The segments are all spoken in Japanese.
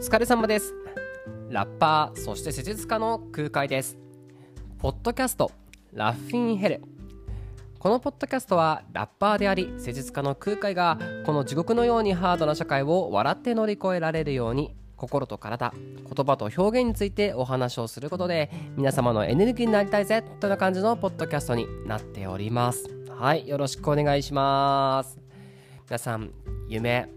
疲れ様です。ラッパーそして施術家の空海です。ポッドキャストラッフィンヘル。このポッドキャストはラッパーであり施術家の空海がこの地獄のようにハードな社会を笑って乗り越えられるように心と体言葉と表現についてお話をすることで皆様のエネルギーになりたいぜという感じのポッドキャストになっております。はいよろしくお願いします。皆さん夢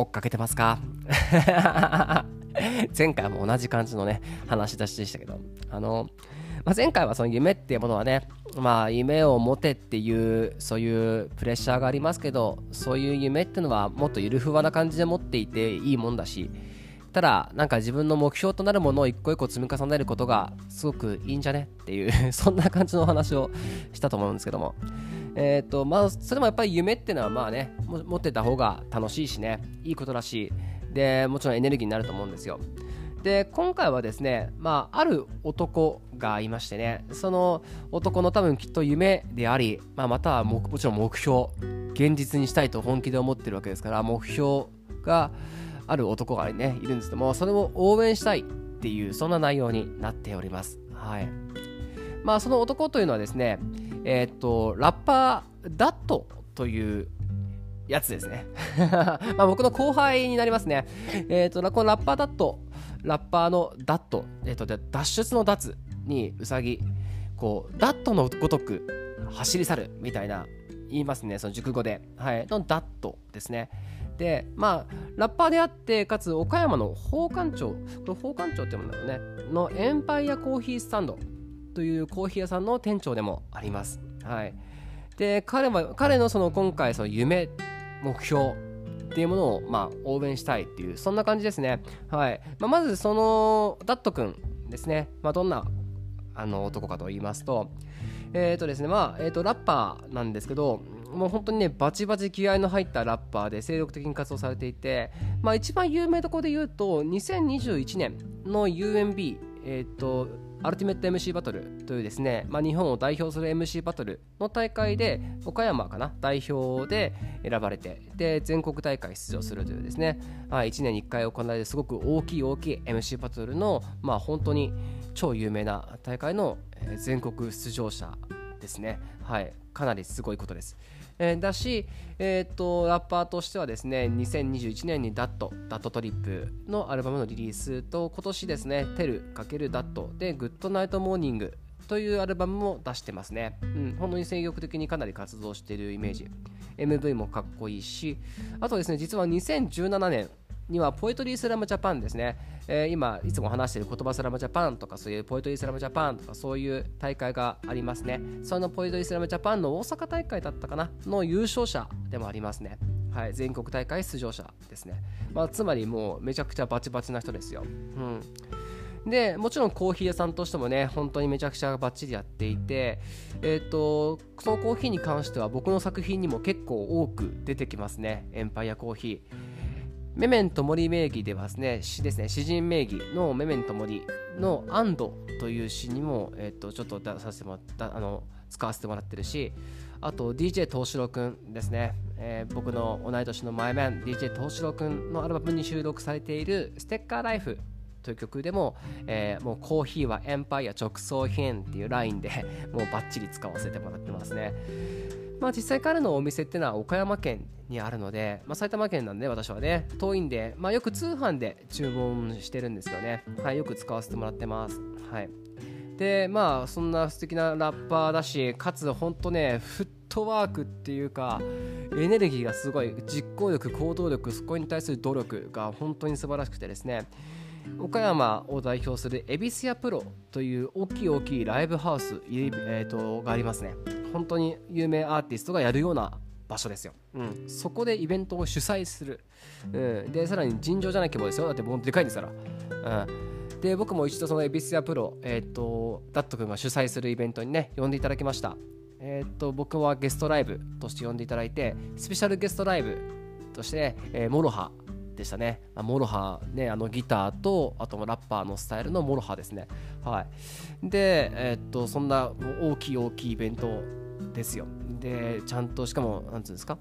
追っかけてますか？前回も同じ感じのね話し出しでしたけど。あの、まあ、前回はその夢っていうものはねまあ夢を持てっていうそういうプレッシャーがありますけどそういう夢っていうのはもっとゆるふわな感じで持っていていいもんだしただなんか自分の目標となるものを一個一個積み重ねることがすごくいいんじゃねっていうそんな感じのお話をしたと思うんですけども。えっ、ー、とまあそれもやっぱり夢っていうのはまあね持ってた方が楽しいしねいいことだしでもちろんエネルギーになると思うんですよ。で今回はですねまあある男がいましてねその男の多分きっと夢であり、まあ、またはもちろん目標現実にしたいと本気で思ってるわけですから目標がある男がねいるんですけどもそれを応援したいっていうそんな内容になっております。はい。まあその男というのはですねえー、っとラッパーダットというやつですね。まあ僕の後輩になりますね。えー、っとこのラッパーダットラッパーのダット、えー、っと脱出の脱にうさぎこうダットのごとく走り去るみたいな言いますねその熟語で。はい。のダットですね。でまあラッパーであってかつ岡山の宝冠町これ宝冠町って言うんだろうね。のエンパイアコーヒースタンド。というコーヒー屋さんの店長でもあります。はい、で彼は彼のその今回その夢目標っていうものをまあ応援したいっていうそんな感じですね。はいまあ、まずそのダット君ですね、まあ、どんなあの男かと言いますと,、えーとですねまあえー、とラッパーなんですけどもう本当にねバチバチ気合の入ったラッパーで精力的に活動されていて、まあ、一番有名どころで言うと2021年の UMB、えーとアルティメット MC バトルというですね、まあ、日本を代表する MC バトルの大会で岡山かな代表で選ばれてで全国大会出場するというですね、まあ、1年に1回行われるすごく大きい大きい MC バトルの、まあ、本当に超有名な大会の全国出場者ですね、はい、かなりすごいことです。えー、だし、えーと、ラッパーとしてはですね2021年にダットダットトリップのアルバムのリリースと今年ですねテル×ダットでグッドナイトモーニングというアルバムも出してますね、うん、本当に精力的にかなり活動しているイメージ。MV もかっこいいしあとですね実は2017年にはポエトリースラムジャパンですね、えー、今いつも話している言葉スラムジャパンとかそういうポエトリースラムジャパンとかそういう大会がありますね。そのポエトリースラムジャパンの大阪大会だったかな？の優勝者でもありますね。はい、全国大会出場者ですね、まあ、つまりもうめちゃくちゃバチバチな人ですよ、うん、でもちろんコーヒー屋さんとしてもね本当にめちゃくちゃバッチリやっていてえっ、ー、とそのコーヒーに関しては僕の作品にも結構多く出てきますね。エンパイアコーヒー。メメントモリ名義ではですね、詩ですね、詩人名義のメメントモリのアンドという詩にも、えっ、と、ちょっと出させてもらった、あの、使わせてもらってるし、あと DJ 東四郎くんですね、えー、僕の同い年のマイメン DJ 東四郎くんのアルバムに収録されているステッカーライフという曲でも、えー、もうコーヒーはエンパイア直送品っていうラインでもうバッチリ使わせてもらってますね。まあ、実際彼のお店ってのは岡山県にあるので、まあ、埼玉県なんで私はね遠いんで、まあ、よく通販で注文してるんですよね、はい、よく使わせてもらってます、はい、でまあそんな素敵なラッパーだしかつほんとねフットワークっていうかエネルギーがすごい実行力行動力そこに対する努力が本当に素晴らしくてですね。岡山を代表する恵比寿屋プロという大きい大きいライブハウス、えーと、がありますね。本当に有名アーティストがやるような場所ですよ、うん、そこでイベントを主催する、うん、でさらに尋常じゃない規模ですよ。だってもうでかいんですから、うん、で僕も一度その恵比寿屋プロ、えーと、ダット君が主催するイベントにね呼んでいただきました。えっ、ー、と僕はゲストライブとして呼んでいただいてスペシャルゲストライブとして、えー、 MOROHAでしたね。 MOROHA、ね、あのギターと、あとラッパーのスタイルの MOROHA ですね。はい。で、えー、っと、そんな大きい大きいイベントですよ。で、ちゃんと、しかも、なんつうんですか、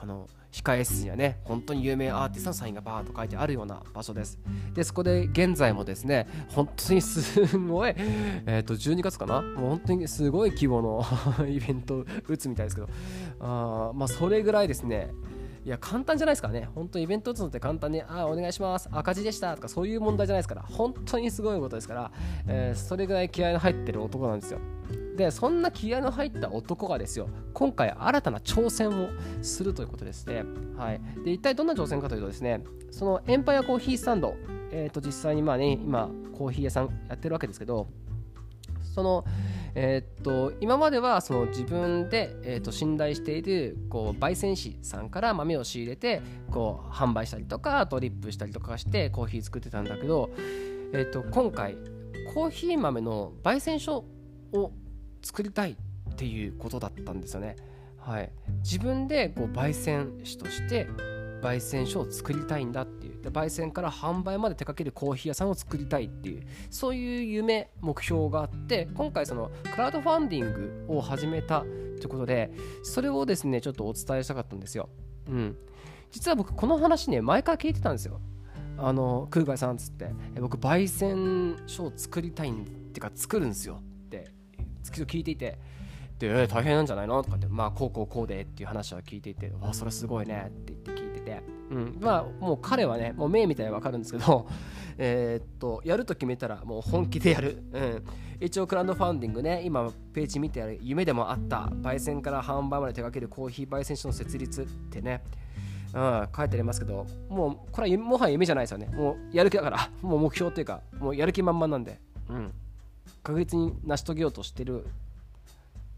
あの控え室にはね本当に有名アーティストのサインがバーッと書いてあるような場所ですでそこで現在もですね本当にすごい えっ、ー、と12月かな？もう本当にすごい規模の イベント打つみたいですけどあまあそれぐらいですねいや、簡単じゃないですからね。本当イベント打つのって簡単に、あ、お願いします、赤字でしたとか、そういう問題じゃないですから、本当にすごいことですから、えー、それぐらい気合の入ってる男なんですよ。で、そんな気合の入った男がですよ、今回新たな挑戦をするということですね。はい。で、一体どんな挑戦かというとですね、そのエンパイアコーヒースタンド、えっ、ー、と、実際にまあね、今、コーヒー屋さんやってるわけですけど、その、えー、っと今まではその自分で、えー、っと信頼しているこう焙煎師さんから豆を仕入れてこう販売したりとかドリップしたりとかしてコーヒー作ってたんだけど、えー、っと今回コーヒー豆の焙煎所を作りたいっていうことだったんですよね。はい、自分でこう焙煎師として焙煎所を作りたいんだってで焙煎から販売まで手掛けるコーヒー屋さんを作りたいっていうそういう夢目標があって今回そのクラウドファンディングを始めたということでそれをですねちょっとお伝えしたかったんですよ。うん、実は僕この話ね前から聞いてたんですよ。あの空海さんっつって僕焙煎所を作りたいんってか作るんですよって聞いていてで、えー、大変なんじゃないのとかってまあこうこうこうでっていう話は聞いていてわそれすごいねって言って、うん、まあもう彼はねもう目みたいに分かるんですけど えっとやると決めたらもう本気でやる、うん、一応クラウドファンディングね今ページ見てやる夢でもあった焙煎から販売まで手掛けるコーヒー焙煎所の設立ってね。うん、書いてありますけど、もうこれはもはや夢じゃないですよね。もうやる気だから、もう目標というか、もうやる気満々なんで、うん、確実に成し遂げようとしてる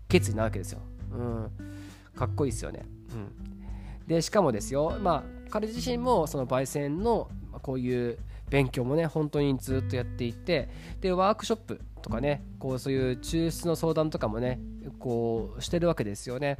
決意なわけですよ。うん、かっこいいですよね。うん、でしかもですよ、まあ、彼自身もその焙煎のこういう勉強もね本当にずっとやっていてでワークショップとかねこうそういう抽出の相談とかもねこうしてるわけですよね。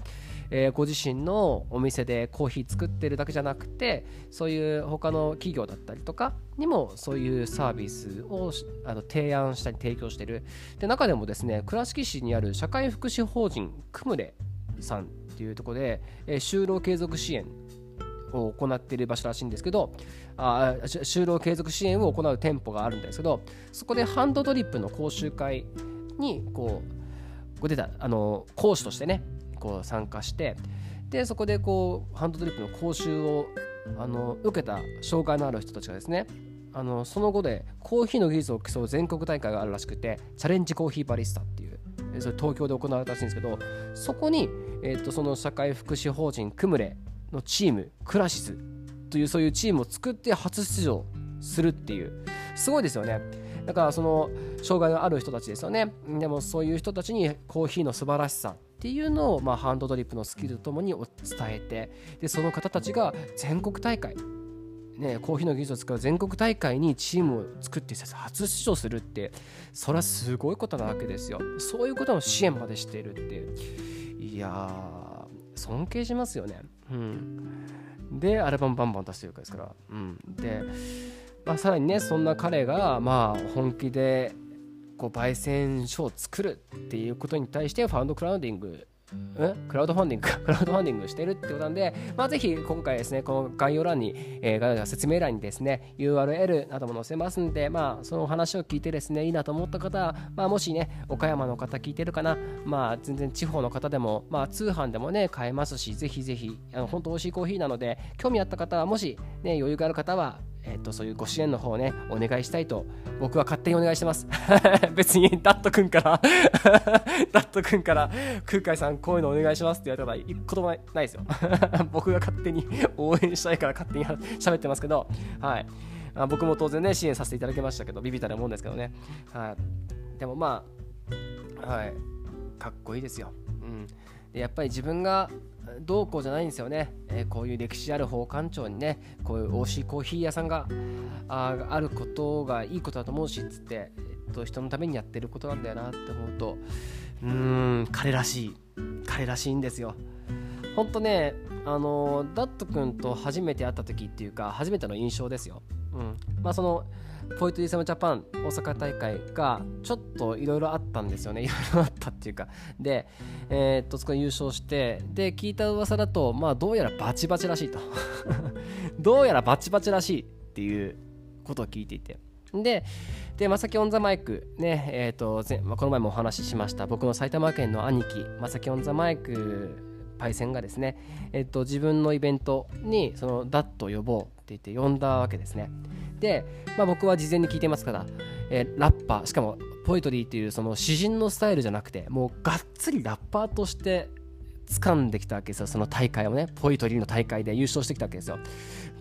えー、ご自身のお店でコーヒー作ってるだけじゃなくてそういう他の企業だったりとかにもそういうサービスをあの提案したり提供してるで中でもですね倉敷市にある社会福祉法人クムレさんっていうところで、えー、就労継続支援を行っている場所らしいんですけどあ就労継続支援を行う店舗があるんですけどそこでハンドドリップの講習会にこうこ出たあの講師としてねこう参加してでそこでこうハンドドリップの講習をあの受けた障害のある人たちがですねあのその後でコーヒーの技術を競う全国大会があるらしくてチャレンジコーヒーバリスタっていうそれ東京で行われたらしいんですけどそこに、えーと、その社会福祉法人クムレのチームクラシスというそういうチームを作って初出場するっていうすごいですよね。だからその障害のある人たちですよね。でもそういう人たちにコーヒーの素晴らしさっていうのを、まあ、ハンドドリップのスキルとともに伝えてでその方たちが全国大会ね、コーヒーの技術を使う全国大会にチームを作って初出場するってそれはすごいことなわけですよ。そういうことの支援までしているっていや尊敬しますよね。うん。でアルバムバンバン出してるかですから。うん。で、まあ、さらにねそんな彼がまあ本気でこう焙煎所を作るっていうことに対してファウンドクラウディングん。クラウドファンディング？クラウドファンディングしてるってことなんで、まあ、ぜひ今回ですね、この概要欄に、えー、説明欄にですね、URL なども載せますんで、まあ、その話を聞いてですね、いいなと思った方は、まあ、もしね、岡山の方聞いてるかな、まあ、全然地方の方でも、まあ、通販でもね、買えますし、ぜひぜひ、あの本当美味しいコーヒーなので、興味あった方は、もし、ね、余裕がある方は、えーと、そういうご支援の方をねお願いしたいと僕は勝手にお願いしてます。別にダット君から ダット君から空海さんこういうのお願いしますって言われたら一言もないですよ。僕が勝手に応援したいから勝手に喋ってますけどはい。あ僕も当然ね支援させていただきましたけどビビったるもんですけどね。はい。でもまあはい。かっこいいですよ。うん。でやっぱり自分がどうこうじゃないんですよね、えー、こういう歴史ある宝冠町にねこういう美味しいコーヒー屋さんがああることがいいことだと思うしっつって、えっと、人のためにやってることなんだよなって思うとうーん彼らしい彼らしいんですよ。ほんとねあのダット君と初めて会った時っていうか初めての印象ですよ、うん、まあそのポエトリースラムジャパン大阪大会がちょっといろいろあったんですよね。いろいろあったっていうか。で、えー、っとそこで優勝してで聞いた噂だとまあどうやらバチバチらしいと。どうやらバチバチらしいっていうことを聞いていて。で、で、まさきオンザマイク、ね、えっ、ー、と、まあ、この前もお話ししました、僕の埼玉県の兄貴、まさきオンザマイクパイセンがですね、えっ、ー、と、自分のイベントに、その、ダットを呼ぼうって言って呼んだわけですね。で、まあ、僕は事前に聞いてますから、えー、ラッパー、しかも、ポイトリーっていうその詩人のスタイルじゃなくて、もうがっつりラッパーとして掴んできたわけですよ、その大会をね、ポイトリーの大会で優勝してきたわけですよ。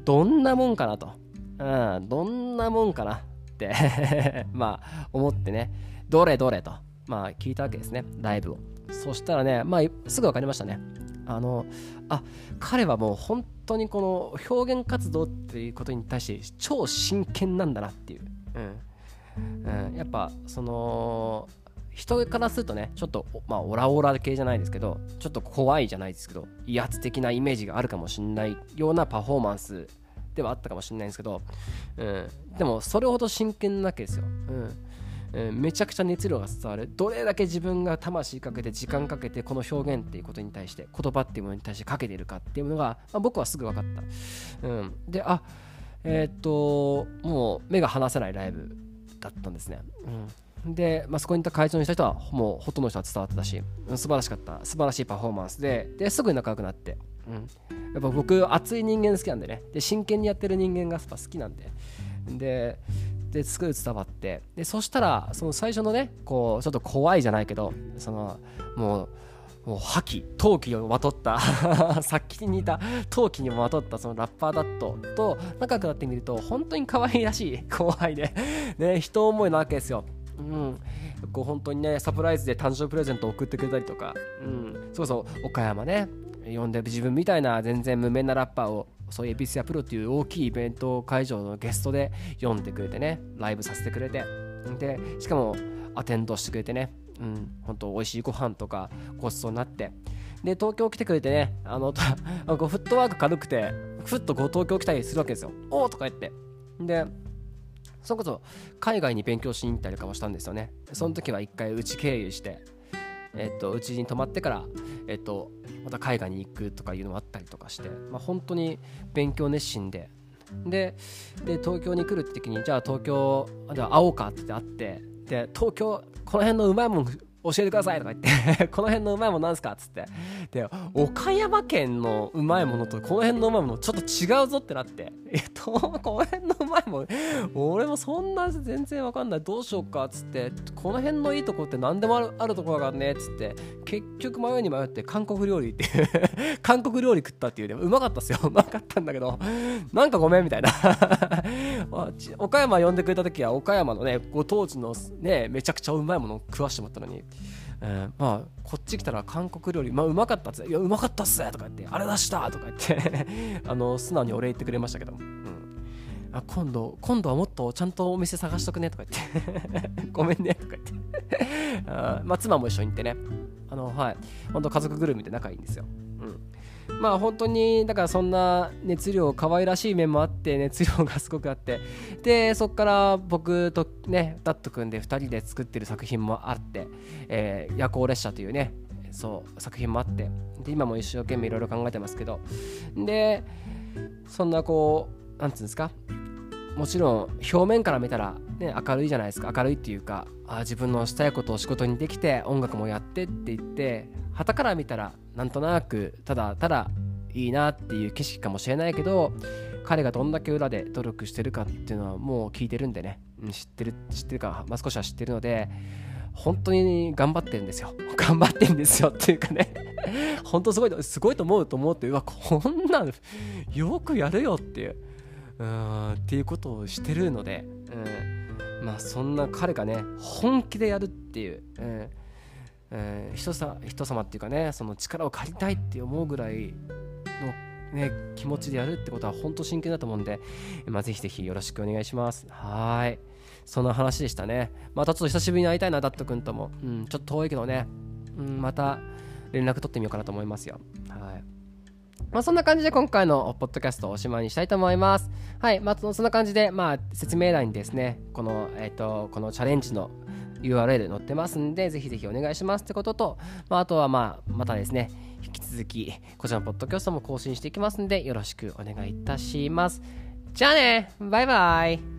どんなもんかなと。うん、どんなもんかなって まあ、思ってね、どれどれと、まあ、聞いたわけですね、ライブを。そしたらね、まあ、すぐ分かりましたね。あの、あ、彼はもう本当にこの表現活動っていうことに対して超真剣なんだなっていう。うん。うん、やっぱ、その、人からするとね、ちょっと、まあ、オラオラ系じゃないですけど、ちょっと怖いじゃないですけど、威圧的なイメージがあるかもしれないようなパフォーマンスではあったかもしれないんですけど、うん、でもそれほど真剣なわけですよ、うんうん、めちゃくちゃ熱量が伝わる。どれだけ自分が魂かけて時間かけてこの表現っていうことに対して言葉っていうものに対してかけているかっていうのが、まあ、僕はすぐ分かった、うん、であえー、っともう目が離せないライブだったんですね、うん、で、まあ、そこにいた会場にした人はもうほとんどの人は伝わってたし、うん、素晴らしかった。素晴らしいパフォーマンスでですぐに仲良くなって、うん、やっぱ僕熱い人間好きなんでね。で真剣にやってる人間がやっぱ好きなんで。でですぐ伝わって。でそしたらその最初のねこうちょっと怖いじゃないけどそのもうもう覇気陶器をまとった さっきに似た陶器にもまとったそのラッパーダットと仲良くなってみると本当に可愛らしい後輩でね人思いなわけですよ。うん、こう本当にねサプライズで誕生日プレゼントを送ってくれたりとか、うん、そうそう岡山ね呼んで自分みたいな全然無名なラッパーをそういうエビスやプロっていう大きいイベント会場のゲストで呼んでくれてねライブさせてくれて。でしかもアテンドしてくれてね。うん本当美味しいご飯とかごちそうになって。で東京来てくれてねあの フットワーク軽くてふっとこう東京来たりするわけですよ。おおとか言って。でそれこそ海外に勉強しに行ったりとかもしたんですよね。その時は一回うち経由してえっとうちに泊まってからえっとまた海外に行くとかいうのもあったりとかして、まあ、本当に勉強熱心ででで東京に来るって時にじゃあ東京では会おうかって会ってで東京この辺のうまいもん教えてくださいとか言って この辺のうまいもんなんすかっつって。で岡山県のうまいものとこの辺のうまいものちょっと違うぞってなって。えっとこの辺のうまいもん俺もそんな全然わかんない。どうしようかっつって。この辺のいいとこって何でもあるあるところがねっつって。結局迷いに迷って韓国料理っていう 韓国料理食ったっていう。でもうまかったっすよ。うまかったんだけど。なんかごめんみたいな。岡山呼んでくれた時は岡山のねご当地のねめちゃくちゃうまいもの食わしてもらったのにえー、まあこっち来たら韓国料理まあうまかったっついやうまかったっすとか言ってあれ出した！とか言って あの素直にお礼言ってくれましたけど、うん、あ今度今度はもっとちゃんとお店探しとくね。とか言って。ごめんね。とか言って。あまあ妻も一緒に行ってね。あのはい。本当家族ぐるみで仲いいんですよ。うん。まあ本当にだからそんな熱量可愛らしい面もあって熱量がすごくあって。でそこから僕とねダット君で2人で作ってる作品もあって「えー、夜行列車」というねそう作品もあって。で今も一生懸命いろいろ考えてますけど。でそんなこうなんつうんですか？もちろん表面から見たら、ね、明るいじゃないですか。明るいっていうかあ自分のしたいことを仕事にできて音楽もやってって言って旗から見たらなんとなくただただいいなっていう景色かもしれないけど彼がどんだけ裏で努力してるかっていうのはもう聞いてるんでね。知ってる知ってるか、まあ、少しは知ってるので本当に頑張ってるんですよ。頑張ってるんですよっていうかね。本当すごいすごいと思うと思うってうわこんなのよくやるよっていううっていうことをしてるので、うん、まあそんな彼がね本気でやるっていう、うんえー、人さ人様っていうかねその力を借りたいって思うぐらいの、ね、気持ちでやるってことは本当真剣だと思うんで、まあ、ぜひぜひよろしくお願いします。はい。そんな話でしたね。またちょっと久しぶりに会いたいなダット君とも、うん、ちょっと遠いけどね、うん、また連絡取ってみようかなと思いますよ。はい。まあ、そんな感じで今回のポッドキャストをおしまいにしたいと思います。はい、まあ、そんな感じで、まあ、説明欄にですね、この、えっ、ー、と、このチャレンジの URL 載ってますんで、ぜひぜひお願いしますってことと、まあ、あとはまあ、またですね、引き続き、こちらのポッドキャストも更新していきますんで、よろしくお願いいたします。じゃあねバイバイ